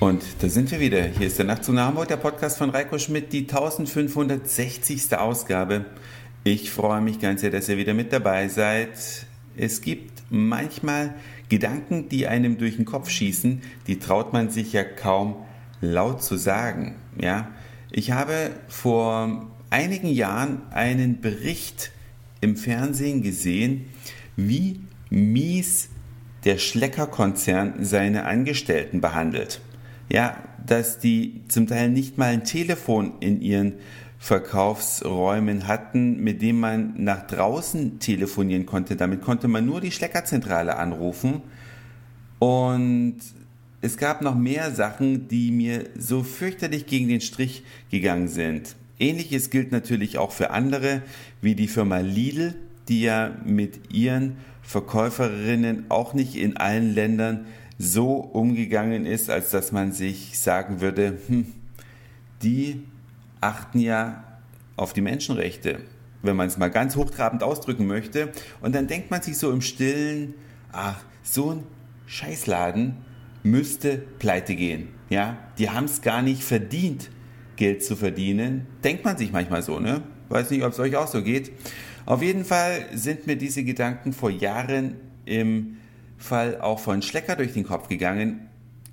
Und da sind wir wieder. Hier ist der Nachtzug nach Hamburg, der Podcast von Reiko Schmidt, die 1560. Ausgabe. Ich freue mich ganz sehr, dass ihr wieder mit dabei seid. Es gibt manchmal Gedanken, die einem durch den Kopf schießen, die traut man sich ja kaum laut zu sagen. Ja, ich habe vor einigen Jahren einen Bericht im Fernsehen gesehen, wie mies der Schlecker-Konzern seine Angestellten behandelt ja, dass die zum Teil nicht mal ein Telefon in ihren Verkaufsräumen hatten, mit dem man nach draußen telefonieren konnte. Damit konnte man nur die Schleckerzentrale anrufen. Und es gab noch mehr Sachen, die mir so fürchterlich gegen den Strich gegangen sind. Ähnliches gilt natürlich auch für andere, wie die Firma Lidl, die ja mit ihren Verkäuferinnen auch nicht in allen Ländern so umgegangen ist, als dass man sich sagen würde, hm, die achten ja auf die Menschenrechte, wenn man es mal ganz hochtrabend ausdrücken möchte. Und dann denkt man sich so im Stillen, ach, so ein Scheißladen müsste pleite gehen. Ja, die haben es gar nicht verdient, Geld zu verdienen. Denkt man sich manchmal so, ne? Weiß nicht, ob es euch auch so geht. Auf jeden Fall sind mir diese Gedanken vor Jahren im Fall auch von Schlecker durch den Kopf gegangen.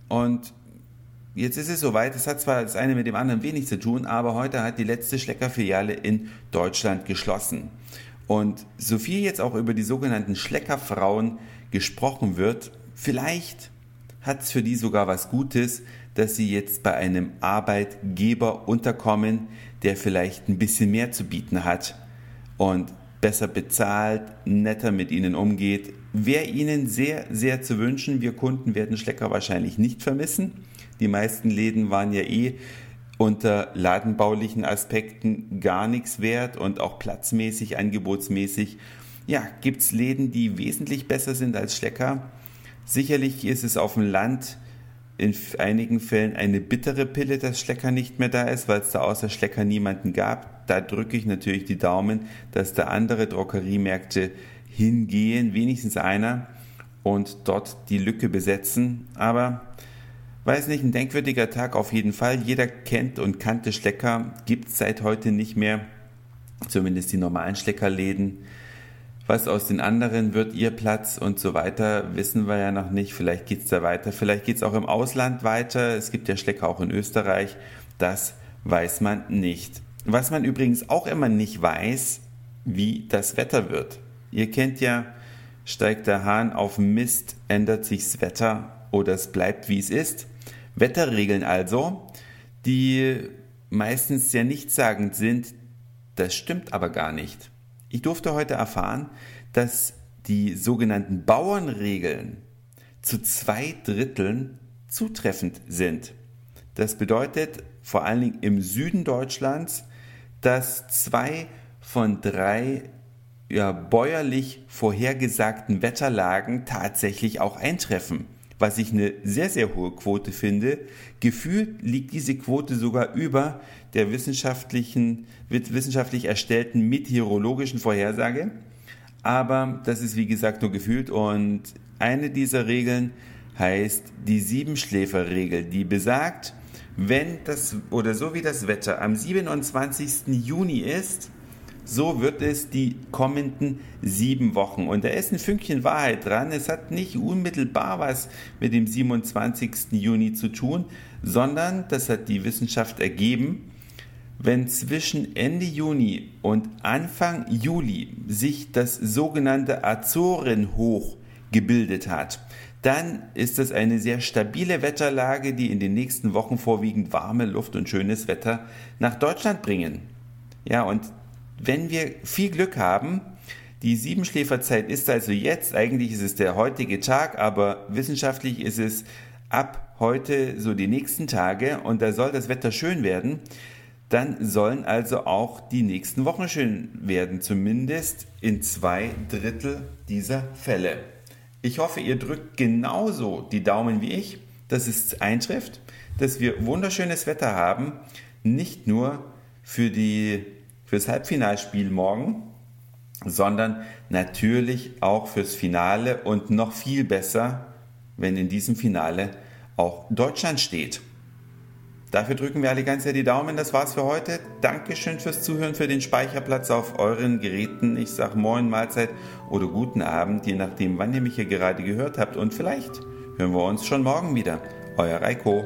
Und jetzt ist es soweit, es hat zwar das eine mit dem anderen wenig zu tun, aber heute hat die letzte Schlecker-Filiale in Deutschland geschlossen. Und so viel jetzt auch über die sogenannten Schleckerfrauen gesprochen wird, vielleicht hat es für die sogar was Gutes, dass sie jetzt bei einem Arbeitgeber unterkommen, der vielleicht ein bisschen mehr zu bieten hat und besser bezahlt, netter mit ihnen umgeht, Wäre Ihnen sehr, sehr zu wünschen. Wir Kunden werden Schlecker wahrscheinlich nicht vermissen. Die meisten Läden waren ja eh unter ladenbaulichen Aspekten gar nichts wert und auch platzmäßig, angebotsmäßig. Ja, gibt es Läden, die wesentlich besser sind als Schlecker. Sicherlich ist es auf dem Land in einigen Fällen eine bittere Pille, dass Schlecker nicht mehr da ist, weil es da außer Schlecker niemanden gab. Da drücke ich natürlich die Daumen, dass da andere Drogeriemärkte hingehen, wenigstens einer, und dort die Lücke besetzen. Aber weiß nicht, ein denkwürdiger Tag auf jeden Fall. Jeder kennt und kannte Schlecker, gibt es seit heute nicht mehr, zumindest die normalen Schleckerläden. Was aus den anderen wird, ihr Platz und so weiter, wissen wir ja noch nicht. Vielleicht geht es da weiter, vielleicht geht es auch im Ausland weiter. Es gibt ja Schlecker auch in Österreich. Das weiß man nicht. Was man übrigens auch immer nicht weiß, wie das Wetter wird. Ihr kennt ja, steigt der Hahn auf Mist, ändert sich's Wetter oder es bleibt wie es ist. Wetterregeln also, die meistens sehr nichtssagend sind, das stimmt aber gar nicht. Ich durfte heute erfahren, dass die sogenannten Bauernregeln zu zwei Dritteln zutreffend sind. Das bedeutet vor allen Dingen im Süden Deutschlands, dass zwei von drei ja, bäuerlich vorhergesagten Wetterlagen tatsächlich auch eintreffen, was ich eine sehr, sehr hohe Quote finde. Gefühlt liegt diese Quote sogar über der wissenschaftlichen, wissenschaftlich erstellten meteorologischen Vorhersage. Aber das ist wie gesagt nur gefühlt und eine dieser Regeln heißt die Siebenschläferregel, die besagt, wenn das oder so wie das Wetter am 27. Juni ist, so wird es die kommenden sieben Wochen. Und da ist ein Fünkchen Wahrheit dran. Es hat nicht unmittelbar was mit dem 27. Juni zu tun, sondern das hat die Wissenschaft ergeben. Wenn zwischen Ende Juni und Anfang Juli sich das sogenannte Azorenhoch gebildet hat, dann ist es eine sehr stabile Wetterlage, die in den nächsten Wochen vorwiegend warme Luft und schönes Wetter nach Deutschland bringen. Ja, und wenn wir viel Glück haben, die Siebenschläferzeit ist also jetzt, eigentlich ist es der heutige Tag, aber wissenschaftlich ist es ab heute so die nächsten Tage. Und da soll das Wetter schön werden, dann sollen also auch die nächsten Wochen schön werden, zumindest in zwei Drittel dieser Fälle. Ich hoffe, ihr drückt genauso die Daumen wie ich, dass es eintrifft, dass wir wunderschönes Wetter haben, nicht nur für die fürs Halbfinalspiel morgen, sondern natürlich auch fürs Finale und noch viel besser, wenn in diesem Finale auch Deutschland steht. Dafür drücken wir alle ganz sehr die Daumen. Das war's für heute. Dankeschön fürs Zuhören, für den Speicherplatz auf euren Geräten. Ich sag Moin, Mahlzeit oder guten Abend, je nachdem, wann ihr mich hier gerade gehört habt. Und vielleicht hören wir uns schon morgen wieder. Euer Reiko.